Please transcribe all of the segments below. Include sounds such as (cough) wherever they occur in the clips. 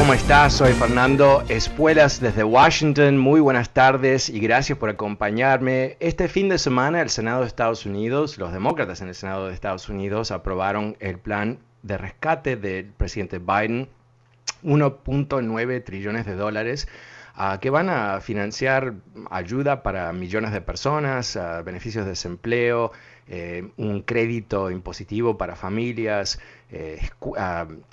¿Cómo estás? Soy Fernando Espuelas desde Washington. Muy buenas tardes y gracias por acompañarme. Este fin de semana el Senado de Estados Unidos, los demócratas en el Senado de Estados Unidos aprobaron el plan de rescate del presidente Biden, 1.9 trillones de dólares que van a financiar ayuda para millones de personas, beneficios de desempleo, eh, un crédito impositivo para familias, eh,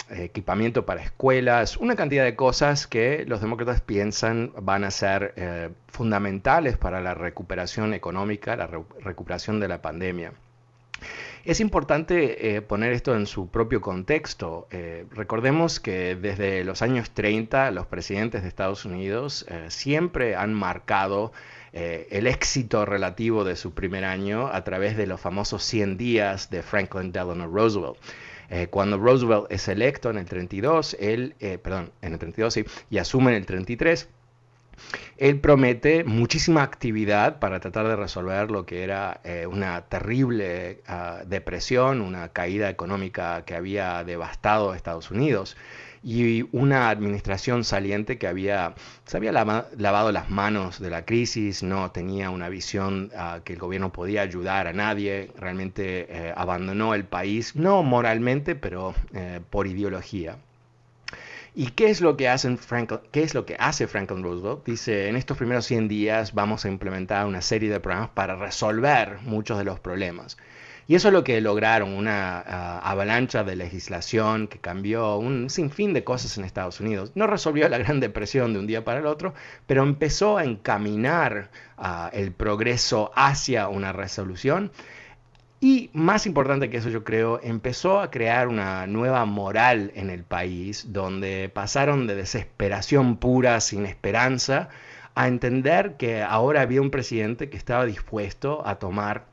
equipamiento para escuelas, una cantidad de cosas que los demócratas piensan van a ser eh, fundamentales para la recuperación económica, la recuperación de la pandemia. Es importante poner esto en su propio contexto. recordemos que desde los años 30 los presidentes de Estados Unidos siempre han marcado eh, el éxito relativo de su primer año a través de los famosos 100 días de Franklin Delano Roosevelt. Eh, cuando Roosevelt es electo en el 32, él, eh, perdón, en el 32 sí, y asume en el 33, él promete muchísima actividad para tratar de resolver lo que era una terrible ah, depresión, una caída económica que había devastado a Estados Unidos y una administración saliente que había, se había lavado las manos de la crisis, no tenía una visión uh, que el gobierno podía ayudar a nadie, realmente eh, abandonó el país, no moralmente, pero eh, por ideología. ¿Y qué es, lo que hacen qué es lo que hace Franklin Roosevelt? Dice, en estos primeros 100 días vamos a implementar una serie de programas para resolver muchos de los problemas. Y eso es lo que lograron, una ah, avalancha de legislación que cambió un sinfín de cosas en Estados Unidos. No resolvió la Gran Depresión de un día para el otro, pero empezó a encaminar ah, el progreso hacia una resolución. Y más importante que eso, yo creo, empezó a crear una nueva moral en el país, donde pasaron de desesperación pura, sin esperanza, a entender que ahora había un presidente que estaba dispuesto a tomar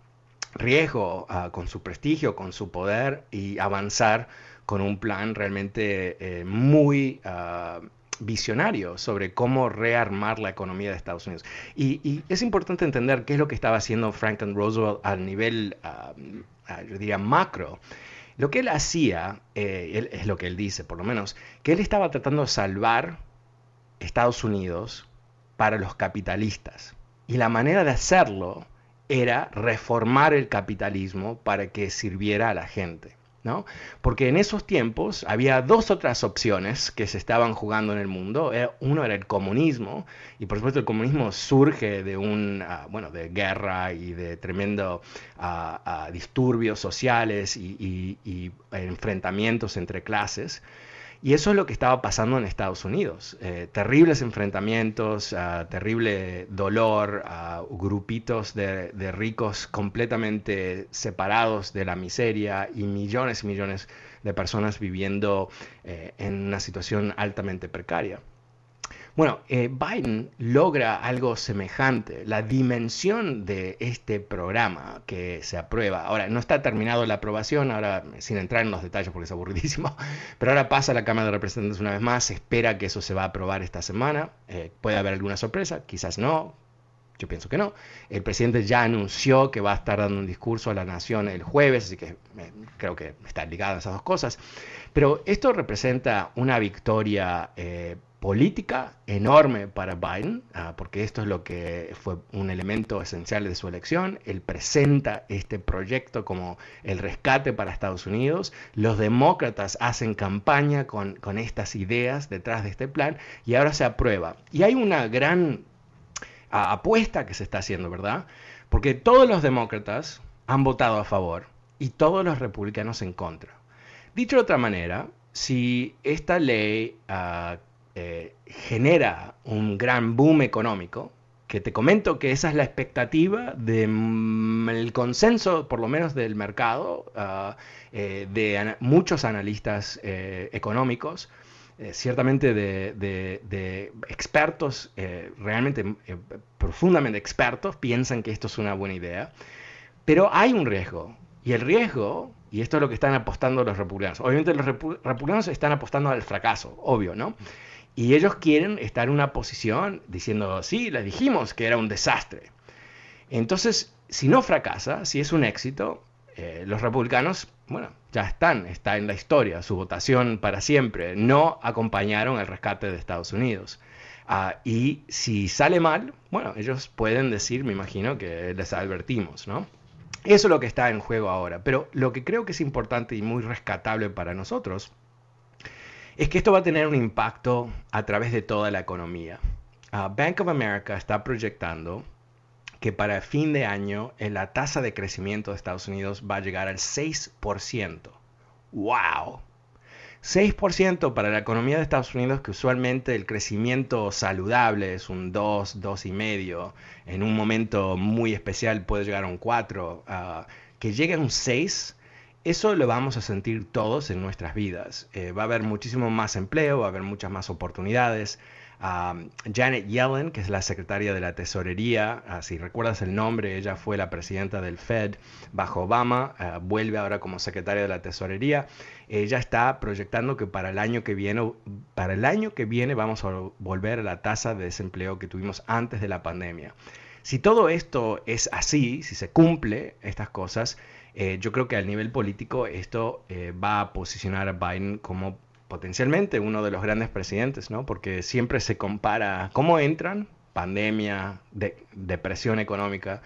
riesgo ah, con su prestigio, con su poder y avanzar con un plan realmente eh, muy ah, visionario sobre cómo rearmar la economía de Estados Unidos. Y, es importante entender qué es lo que estaba haciendo Franklin Roosevelt a nivel, yo diría, macro. Lo que él hacía, eh, es lo que él dice por lo menos, que él estaba tratando de salvar Estados Unidos para los capitalistas. Y la manera de hacerlo era reformar el capitalismo para que sirviera a la gente. ¿No? Porque en esos tiempos había dos otras opciones que se estaban jugando en el mundo. Uno era el comunismo, y por supuesto el comunismo surge de un, ah, bueno, de guerra y de tremendo ah, ah, disturbios sociales y enfrentamientos entre clases. Y eso es lo que estaba pasando en Estados Unidos. Eh, terribles enfrentamientos, uh, terrible dolor, grupitos de, ricos completamente separados de la miseria y millones y millones de personas viviendo eh, en una situación altamente precaria. Bueno, eh, Biden logra algo semejante. La dimensión de este programa que se aprueba, ahora no está terminado la aprobación, ahora sin entrar en los detalles porque es aburridísimo, (laughs) pero ahora pasa a la Cámara de Representantes una vez más, espera que eso se va a aprobar esta semana. Eh, puede haber alguna sorpresa, quizás no, yo pienso que no. El presidente ya anunció que va a estar dando un discurso a la nación el jueves, así que eh, creo que están ligadas esas dos cosas. Pero esto representa una victoria política enorme para Biden, ah, porque esto es lo que fue un elemento esencial de su elección. Él presenta este proyecto como el rescate para Estados Unidos. Los demócratas hacen campaña con, con estas ideas detrás de este plan y ahora se aprueba. Y hay una gran ah, apuesta que se está haciendo, ¿verdad? Porque todos los demócratas han votado a favor y todos los republicanos en contra. Dicho de otra manera, si esta ley uh, eh, genera un gran boom económico, que te comento que esa es la expectativa del mm, consenso, por lo menos del mercado, ah, eh, de muchos analistas eh, económicos, ciertamente de, expertos, realmente profundamente expertos, piensan que esto es una buena idea, pero hay un riesgo, y el riesgo, y esto es lo que están apostando los republicanos, obviamente los republicanos están apostando al fracaso, obvio, ¿no? Y ellos quieren estar en una posición diciendo, sí, les dijimos que era un desastre. Entonces, si no fracasa, si es un éxito, eh, los republicanos, bueno, ya están, está en la historia, su votación para siempre, no acompañaron el rescate de Estados Unidos. Ah, y si sale mal, bueno, ellos pueden decir, me imagino, que les advertimos, ¿no? Eso es lo que está en juego ahora. Pero lo que creo que es importante y muy rescatable para nosotros es que esto va a tener un impacto a través de toda la economía. Ah, Bank of America está proyectando que para fin de año eh, la tasa de crecimiento de Estados Unidos va a llegar al 6%. ¡Wow! 6% para la economía de Estados Unidos, que usualmente el crecimiento saludable es un 2, 2,5, en un momento muy especial puede llegar a un 4, ah, que llegue a un 6 eso lo vamos a sentir todos en nuestras vidas. Eh, va a haber muchísimo más empleo, va a haber muchas más oportunidades. Janet Yellen, que es la secretaria de la Tesorería, ah, si recuerdas el nombre, ella fue la presidenta del Fed bajo Obama, ah, vuelve ahora como secretaria de la Tesorería. Ella está proyectando que para el año que viene, para el año que viene vamos a volver a la tasa de desempleo que tuvimos antes de la pandemia. Si todo esto es así, si se cumple estas cosas, eh, yo creo que al nivel político esto eh, va a posicionar a Biden como potencialmente uno de los grandes presidentes, ¿no? Porque siempre se compara cómo entran, pandemia, depresión económica,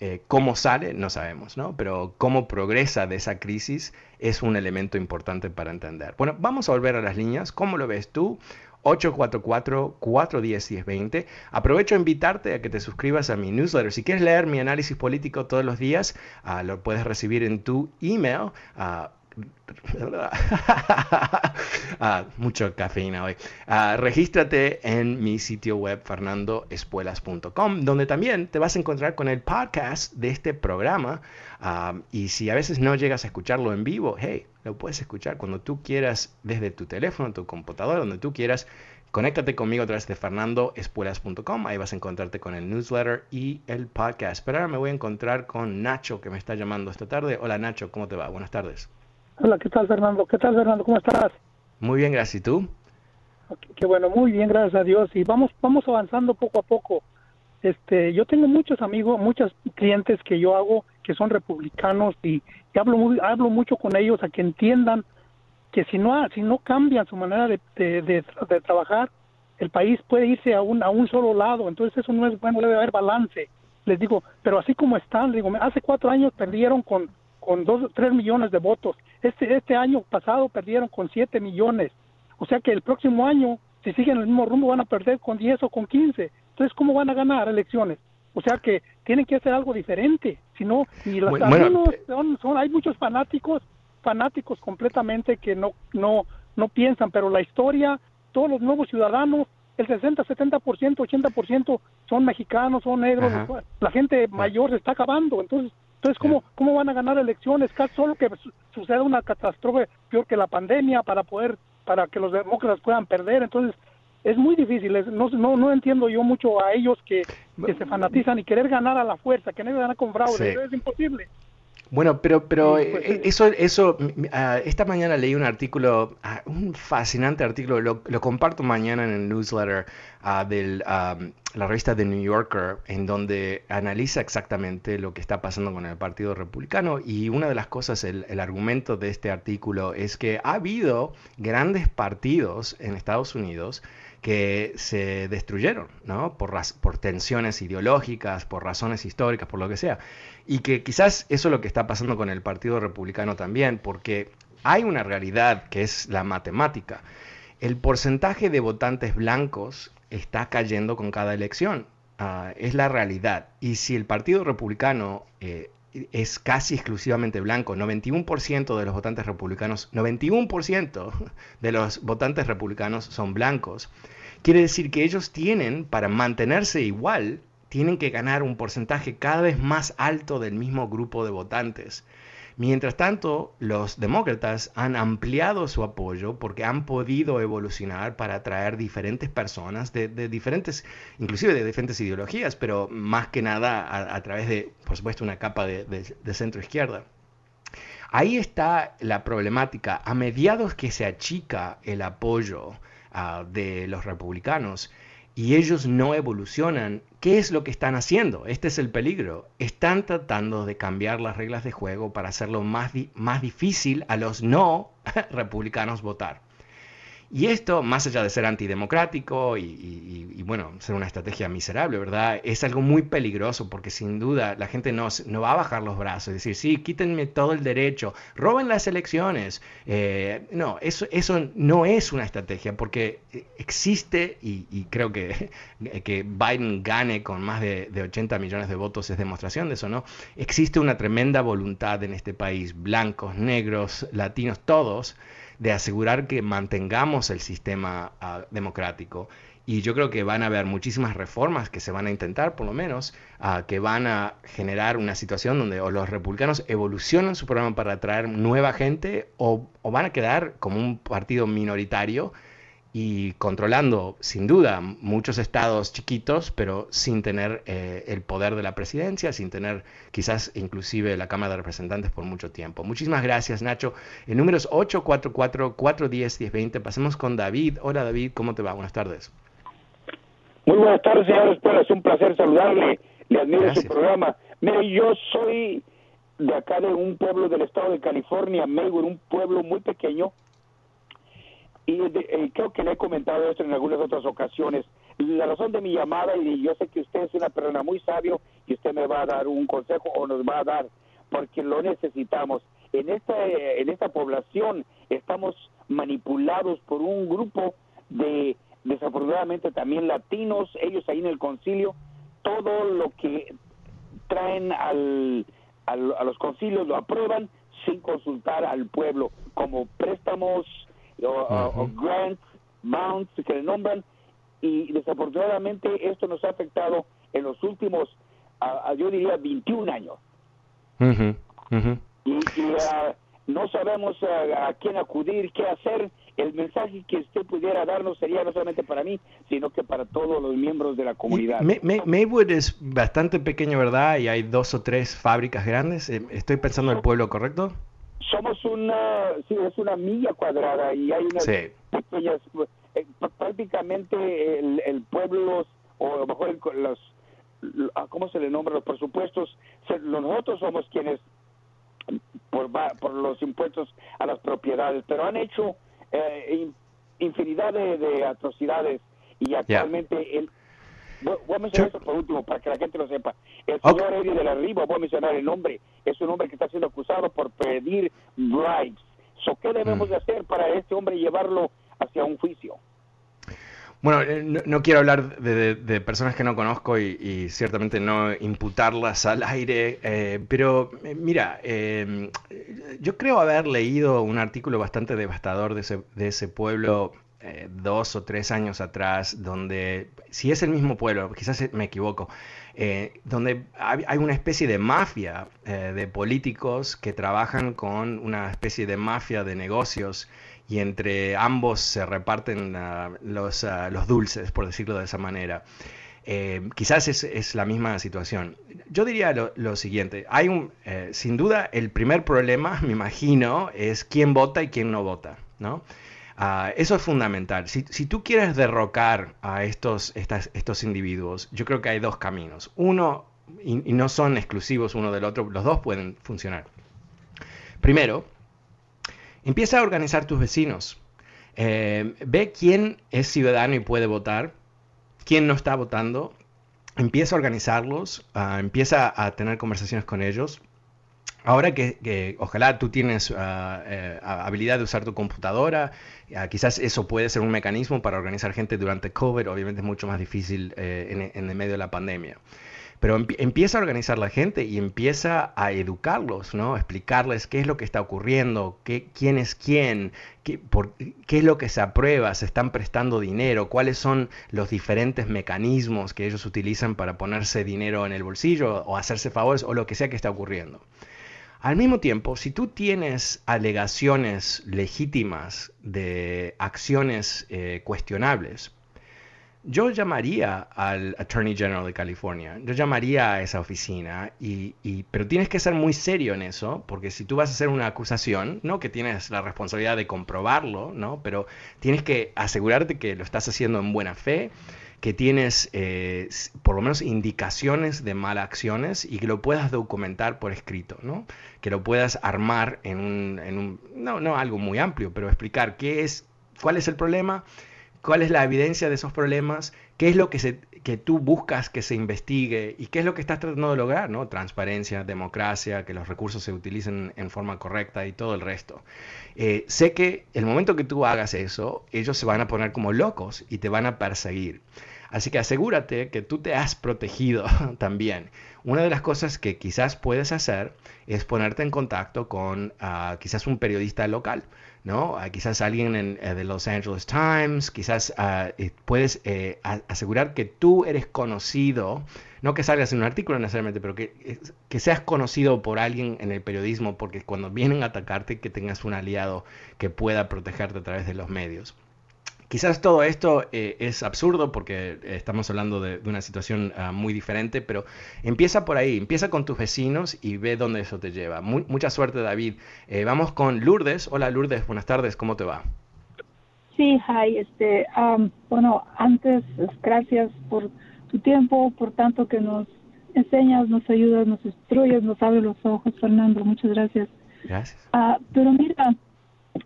eh, cómo sale, no sabemos, ¿no? Pero cómo progresa de esa crisis es un elemento importante para entender. Bueno, vamos a volver a las líneas. ¿Cómo lo ves tú? 844-410-1020. Aprovecho a invitarte a que te suscribas a mi newsletter. Si quieres leer mi análisis político todos los días, uh, lo puedes recibir en tu email. Uh, (laughs) ah, mucho cafeína hoy. Ah, regístrate en mi sitio web fernandoespuelas.com, donde también te vas a encontrar con el podcast de este programa. Ah, y si a veces no llegas a escucharlo en vivo, hey, lo puedes escuchar cuando tú quieras desde tu teléfono, tu computadora, donde tú quieras. Conéctate conmigo a través de fernandoespuelas.com. Ahí vas a encontrarte con el newsletter y el podcast. Pero ahora me voy a encontrar con Nacho, que me está llamando esta tarde. Hola Nacho, ¿cómo te va? Buenas tardes. Hola, ¿qué tal Fernando? ¿Qué tal Fernando? ¿Cómo estás? Muy bien, gracias. ¿Y tú? Qué bueno, muy bien, gracias a Dios. Y vamos, vamos avanzando poco a poco. Este, yo tengo muchos amigos, muchos clientes que yo hago que son republicanos y, hablo muy, hablo mucho con ellos a que entiendan que si no si no cambian su manera de, de, trabajar, el país puede irse a un a un solo lado. Entonces eso no es bueno, debe haber balance. Les digo, pero así como están, digo, hace cuatro años perdieron con con dos, tres millones de votos. Este, este año pasado perdieron con siete millones. O sea que el próximo año, si siguen el mismo rumbo, van a perder con diez o con quince. Entonces, ¿cómo van a ganar elecciones? O sea que tienen que hacer algo diferente. Si no, y los son, son, hay muchos fanáticos, fanáticos completamente que no, no, no piensan, pero la historia, todos los nuevos ciudadanos, el 60, 70%, 80% son mexicanos, son negros, la gente mayor se está acabando. Entonces, entonces, ¿cómo, ¿cómo van a ganar elecciones? Solo que suceda una catástrofe peor que la pandemia para poder, para que los demócratas puedan perder. Entonces, es muy difícil. no, no, no entiendo yo mucho a ellos que, se fanatizan y querer ganar a la fuerza, que no ganar con fraude. Es imposible. Bueno, pero, pero pues, eh, eso, eso ah, esta mañana leí un artículo, ah, un fascinante artículo, lo, comparto mañana en el newsletter uh, de la revista The New Yorker, en donde analiza exactamente lo que está pasando con el Partido Republicano. Y una de las cosas, el, el argumento de este artículo es que ha habido grandes partidos en Estados Unidos que se destruyeron, ¿no? Por, por tensiones ideológicas, por razones históricas, por lo que sea. Y que quizás eso es lo que está pasando con el Partido Republicano también, porque hay una realidad que es la matemática. El porcentaje de votantes blancos está cayendo con cada elección. Ah, es la realidad. Y si el Partido Republicano eh, es casi exclusivamente blanco, 91% de los votantes republicanos, 91% de los votantes republicanos son blancos, quiere decir que ellos tienen, para mantenerse igual, tienen que ganar un porcentaje cada vez más alto del mismo grupo de votantes. Mientras tanto, los demócratas han ampliado su apoyo porque han podido evolucionar para atraer diferentes personas de, diferentes, inclusive de diferentes ideologías, pero más que nada a, través de, por supuesto, una capa de, centro izquierda. Ahí está la problemática. A mediados que se achica el apoyo ah, de los republicanos, y ellos no evolucionan, ¿qué es lo que están haciendo? Este es el peligro. Están tratando de cambiar las reglas de juego para hacerlo más, más difícil a los no (laughs) republicanos votar. Y esto, más allá de ser antidemocrático y, bueno, ser una estrategia miserable, ¿verdad? Es algo muy peligroso porque sin duda la gente no, no va a bajar los brazos y decir, sí, quítenme todo el derecho, roben las elecciones. Eh, no, eso, eso no es una estrategia porque existe, y, creo que, (laughs) que Biden gane con más de, de 80 millones de votos es demostración de eso, ¿no? Existe una tremenda voluntad en este país, blancos, negros, latinos, todos de asegurar que mantengamos el sistema ah, democrático. Y yo creo que van a haber muchísimas reformas que se van a intentar, por lo menos, ah, que van a generar una situación donde o los republicanos evolucionan su programa para atraer nueva gente o, o van a quedar como un partido minoritario y controlando sin duda muchos estados chiquitos, pero sin tener eh, el poder de la presidencia, sin tener quizás inclusive la Cámara de Representantes por mucho tiempo. Muchísimas gracias Nacho. El número es 844-410-1020. Pasemos con David. Hola David, ¿cómo te va? Buenas tardes. Muy buenas tardes, señor Es un placer saludarle. Le admiro su programa. Mire, yo soy de acá de un pueblo del estado de California, Maywood, un pueblo muy pequeño y eh, creo que le he comentado esto en algunas otras ocasiones. La razón de mi llamada, y yo sé que usted es una persona muy sabio y usted me va a dar un consejo o nos va a dar, porque lo necesitamos. En esta, en esta población estamos manipulados por un grupo de, desafortunadamente también latinos, ellos ahí en el concilio, todo lo que traen al, a los concilios lo aprueban sin consultar al pueblo, como préstamos, o, grants, mounts, que le nombran, y desafortunadamente esto nos ha afectado en los últimos, yo diría, 21 años. Y, ah, no sabemos ah, a, quién acudir, qué hacer. El mensaje que usted pudiera darnos sería no solamente para mí, sino que para todos los miembros de la comunidad. Maywood es bastante pequeño, ¿verdad? Y hay dos o tres fábricas grandes. Eh, ¿Estoy pensando en el pueblo correcto? Somos una, sí, es una milla cuadrada y hay unas pequeñas, eh, prácticamente el, pueblo, o a lo mejor los, ah, ¿cómo se le nombra? Los presupuestos, nosotros somos quienes, por, por los impuestos a las propiedades, pero han hecho eh, infinidad de, atrocidades y actualmente el Voy, a mencionar esto por último, para que la gente lo sepa. El señor Eddie de la Riva, voy a mencionar el nombre, es un hombre que está siendo acusado por pedir bribes. ¿Qué debemos mm. de hacer para este hombre llevarlo hacia un juicio? Bueno, eh, no, quiero hablar de, personas que no conozco y, ciertamente no imputarlas al aire, eh, pero eh, mira, yo creo haber leído un artículo bastante devastador de ese, de ese pueblo eh, dos o tres años atrás, donde, si es el mismo pueblo, quizás me equivoco, eh, donde hay una especie de mafia eh, de políticos que trabajan con una especie de mafia de negocios y entre ambos se reparten los, los, dulces, por decirlo de esa manera. quizás es, la misma situación. Yo diría lo, lo siguiente, hay sin duda el primer problema, (laughs) me imagino, es quién vota y quién no vota, ¿no? Ah, eso es fundamental. Si, tú quieres derrocar a estos, estos individuos, yo creo que hay dos caminos. Uno, y, no son exclusivos uno del otro, los dos pueden funcionar. Primero, empieza a organizar tus vecinos. Eh, ve quién es ciudadano y puede votar, quién no está votando, empieza a organizarlos, ah, empieza a tener conversaciones con ellos. Ahora que, ojalá tú tienes ah, eh, habilidad de usar tu computadora, ah, quizás eso puede ser un mecanismo para organizar gente durante COVID, obviamente es mucho más difícil eh, en, el medio de la pandemia. Pero empieza a organizar la gente y empieza a educarlos, ¿no? explicarles qué es lo que está ocurriendo, qué, quién es quién, qué, qué es lo que se aprueba, se están prestando dinero, cuáles son los diferentes mecanismos que ellos utilizan para ponerse dinero en el bolsillo o hacerse favores o lo que sea que está ocurriendo. Al mismo tiempo, si tú tienes alegaciones legítimas de acciones eh, cuestionables, yo llamaría al Attorney General de California, yo llamaría a esa oficina, y, pero tienes que ser muy serio en eso, porque si tú vas a hacer una acusación, no que tienes la responsabilidad de comprobarlo, ¿no? pero tienes que asegurarte que lo estás haciendo en buena fe, que tienes eh, por lo menos indicaciones de malas acciones y que lo puedas documentar por escrito, ¿no? que lo puedas armar en un, en un no, no algo muy amplio, pero explicar qué es, cuál es el problema, cuál es la evidencia de esos problemas, qué es lo que, se, que tú buscas que se investigue y qué es lo que estás tratando de lograr, ¿no? Transparencia, democracia, que los recursos se utilicen en forma correcta y todo el resto. Eh, sé que el momento que tú hagas eso, ellos se van a poner como locos y te van a perseguir. Así que asegúrate que tú te has protegido (laughs) también. Una de las cosas que quizás puedes hacer es ponerte en contacto con ah, quizás un periodista local ¿no? Ah, quizás alguien en, eh, de Los Angeles Times, quizás ah, eh, puedes eh, asegurar que tú eres conocido, no que salgas en un artículo necesariamente, pero que, que seas conocido por alguien en el periodismo, porque cuando vienen a atacarte, que tengas un aliado que pueda protegerte a través de los medios. Quizás todo esto eh, es absurdo porque estamos hablando de, una situación ah, muy diferente, pero empieza por ahí, empieza con tus vecinos y ve dónde eso te lleva. mucha suerte, David. Eh, vamos con Lourdes. Hola, Lourdes, buenas tardes, ¿cómo te va? Sí, hi. Este, bueno, antes, gracias por tu tiempo, por tanto que nos enseñas, nos ayudas, nos instruyes, nos abres los ojos, Fernando. Muchas gracias. Gracias. Ah, pero mira,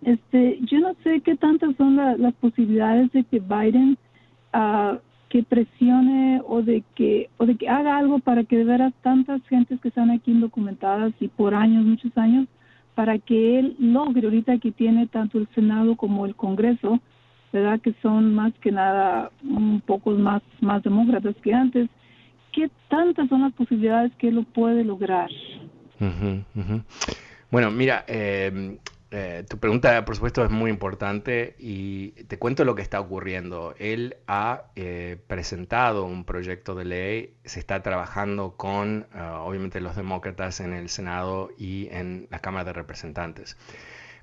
este, yo no sé qué tantas son las posibilidades de que Biden uh, que presione o de que o de que haga algo para que de veras tantas gentes que están aquí indocumentadas y por años, muchos años, para que él logre ahorita que tiene tanto el Senado como el Congreso, verdad que son más que nada un poco más más demócratas que antes. ¿Qué tantas son las posibilidades que él lo puede lograr? Bueno, mira, eh, eh, tu pregunta, por supuesto, es muy importante y te cuento lo que está ocurriendo. Él ha eh, presentado un proyecto de ley, se está trabajando con, ah, obviamente, los demócratas en el Senado y en la Cámara de Representantes.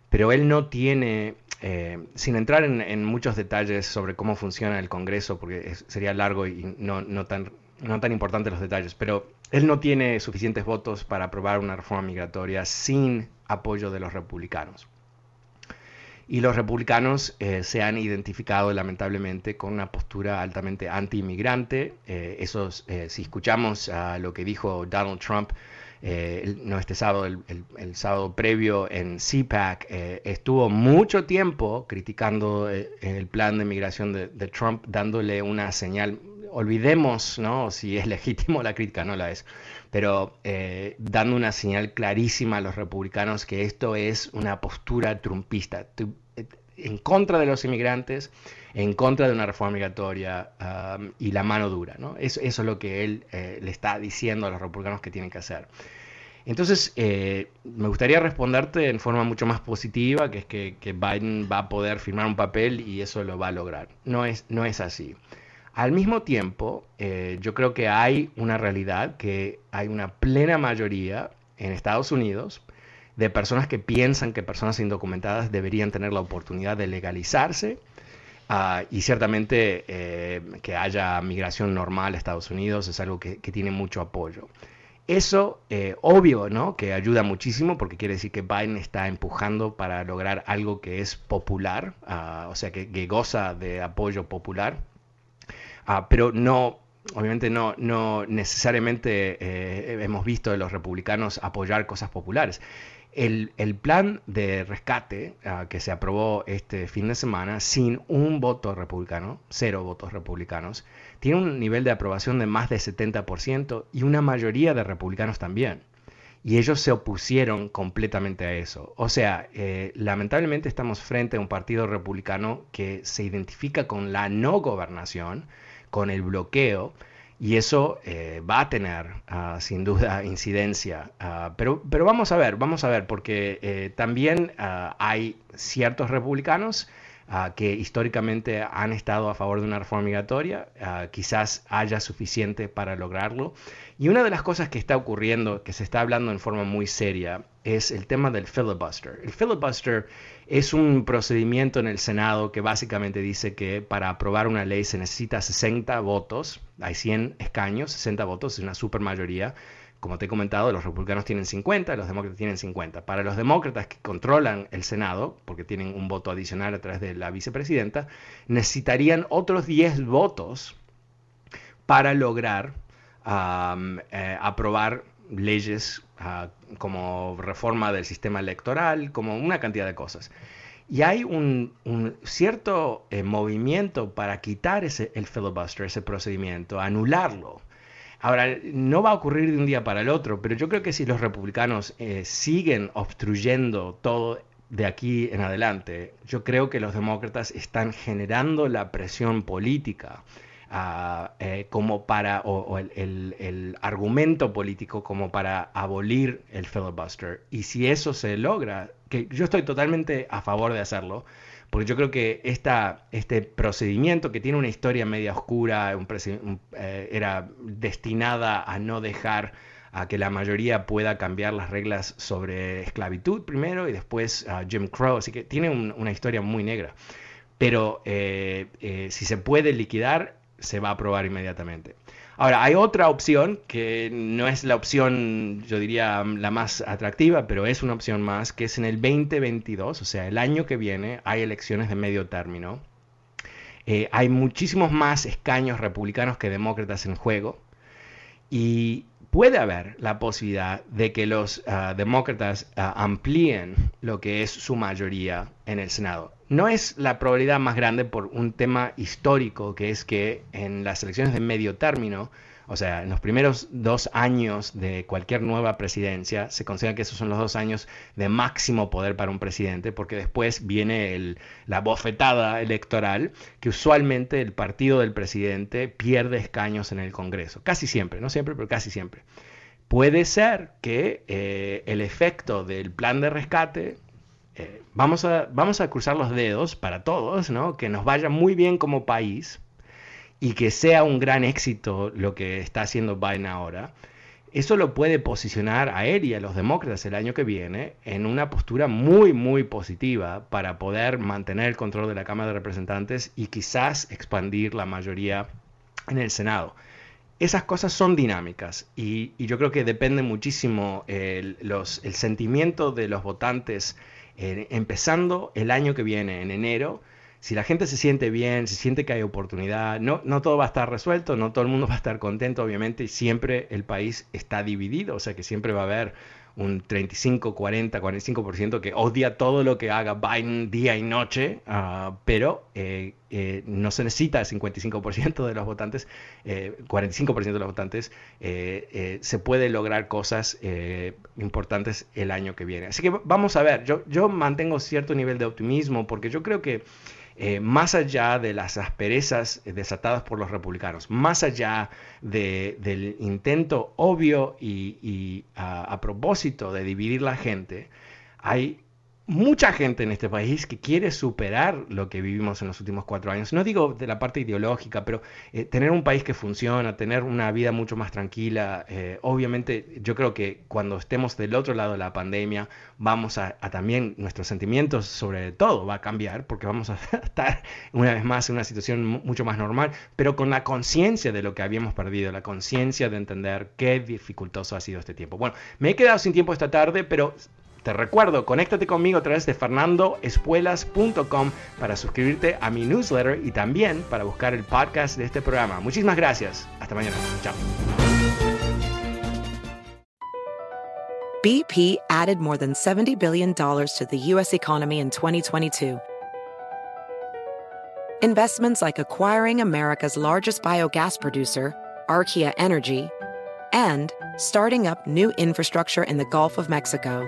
Pero él no tiene, eh, sin entrar en, muchos detalles sobre cómo funciona el Congreso, porque sería largo y no, no tan no tan importantes los detalles, pero él no tiene suficientes votos para aprobar una reforma migratoria sin apoyo de los republicanos. Y los republicanos eh, se han identificado lamentablemente con una postura altamente anti-inmigrante. Eh, eh, si escuchamos a lo que dijo Donald Trump no este sábado, el, sábado previo en CPAC, estuvo mucho tiempo criticando el plan de migración de Trump, dándole una señal olvidemos ¿no? si es (laughs) legítimo la crítica, no la es, pero eh, dando una señal clarísima a los republicanos que esto es una postura trumpista, eh, en contra de los inmigrantes, en contra de una reforma migratoria y la mano dura. ¿no? Eso, eso, es lo que él eh, le está diciendo a los republicanos que tienen que hacer. Entonces, me gustaría responderte en forma mucho más positiva, que es que, que, Biden va a poder firmar un papel y eso lo va a lograr. No es, no es así. Al mismo tiempo, eh, yo creo que hay una realidad que hay una plena mayoría en Estados Unidos de personas que piensan que personas indocumentadas deberían tener la oportunidad de legalizarse ah, y ciertamente eh, que haya migración normal a Estados Unidos es algo que, tiene mucho apoyo. Eso, eh, obvio, ¿no? Que ayuda muchísimo porque quiere decir que Biden está empujando para lograr algo que es popular, ah, o sea, que goza de apoyo popular Ah, pero no, obviamente no, no necesariamente eh, hemos visto a los republicanos apoyar cosas populares. el, plan de rescate ah, que se aprobó este fin de semana sin un voto republicano, cero votos republicanos, tiene un nivel de aprobación de más de 70% y una mayoría de republicanos también. Y ellos se opusieron completamente a eso. O sea, eh, lamentablemente estamos frente a un partido republicano que se identifica con la no gobernación, con el bloqueo, y eso eh, va a tener ah, sin duda (laughs) incidencia. Ah, pero, pero vamos a ver, vamos a ver, porque eh, también ah, hay ciertos republicanos que históricamente han estado a favor de una reforma migratoria, quizás haya suficiente para lograrlo. Y una de las cosas que está ocurriendo, que se está hablando en forma muy seria, es el tema del filibuster. El filibuster es un procedimiento en el Senado que básicamente dice que para aprobar una ley se necesita 60 votos, hay 100 escaños, 60 votos, es una supermayoría. Como te he comentado, los republicanos tienen 50, los demócratas tienen 50. Para los demócratas que controlan el Senado, porque tienen un voto adicional a través de la vicepresidenta, necesitarían otros 10 votos para lograr eh, aprobar leyes ah, como reforma del sistema electoral, como una cantidad de cosas. Y hay un, cierto eh, movimiento para quitar ese, el filibuster, ese procedimiento, anularlo. Ahora, no va a ocurrir de un día para el otro, pero yo creo que si los republicanos eh, siguen obstruyendo todo de aquí en adelante, yo creo que los demócratas están generando la presión política eh, como para, o, el, argumento político como para abolir el filibuster. Y si eso se logra, que yo estoy totalmente a favor de hacerlo, porque yo creo que esta, este procedimiento que tiene una historia media oscura, eh, era destinada a no dejar a que la mayoría pueda cambiar las reglas sobre esclavitud primero y después Jim Crow, así que tiene una historia muy negra. Pero eh, si se puede liquidar, se va a aprobar inmediatamente. Ahora, hay otra opción que no es la opción, yo diría, la más atractiva, pero es una opción más, que es en el 2022, o sea, el año que viene, hay elecciones de medio término. Eh, hay muchísimos más escaños republicanos que demócratas en juego. Y puede haber la posibilidad de que los ah, demócratas ah, amplíen lo que es su mayoría en el Senado. No es la probabilidad más grande por un tema histórico, que es que en las elecciones de medio término, o sea, en los primeros dos años de cualquier nueva presidencia, se considera que esos son los dos años de máximo poder para un presidente, porque después viene la bofetada electoral, que usualmente el partido del presidente pierde escaños en el Congreso. Casi siempre, no siempre, pero casi siempre. Puede ser que eh, el efecto del plan de rescate eh, vamos, a, vamos a cruzar los dedos para todos, ¿no? que nos vaya muy bien como país, y que sea un gran éxito lo que está haciendo Biden ahora, eso lo puede posicionar a él y a los demócratas el año que viene en una postura muy, muy positiva para poder mantener el control de la Cámara de Representantes y quizás expandir la mayoría en el Senado. Esas cosas son dinámicas y, yo creo que depende muchísimo el, los, el sentimiento de los votantes empezando el año que viene, en enero, si la gente se siente bien, se siente que hay oportunidad, no, no todo va a estar resuelto, no todo el mundo (laughs) va a estar contento, obviamente, y siempre el país está dividido, o sea que siempre va a haber un 35, 40, 45% que odia todo lo que haga Biden día y noche, ah, pero eh, eh, no se necesita el 55% de los votantes, 45% eh, de los votantes, se puede lograr cosas importantes el año que viene. Así que vamos a ver, yo, yo mantengo cierto nivel de optimismo porque yo creo que eh, más allá de las asperezas desatadas por los republicanos, más allá del intento obvio y, a, propósito de dividir la gente, hay mucha gente en este país que quiere superar lo que vivimos en los últimos cuatro años. No digo de la parte ideológica, pero eh, tener un país que funciona, tener una vida mucho más tranquila. Eh, obviamente, yo creo que cuando estemos del otro lado de la pandemia, vamos a, también, nuestros sentimientos sobre todo va a cambiar, porque vamos a (laughs) estar una vez más en una situación mucho más normal, pero con la conciencia de lo que habíamos perdido, la conciencia de entender qué dificultoso ha sido este tiempo. Bueno, me he quedado sin tiempo esta tarde, pero te recuerdo, conéctate conmigo a través de fernandoespuelas.com para suscribirte a mi newsletter y también para buscar el podcast de este programa. Muchísimas gracias. Hasta mañana. Chao. BP added more than $70 billion to the U.S. economy in 2022. Investments like acquiring America's largest biogas producer, Archaea Energy, and starting up new infrastructure in the Gulf of Mexico.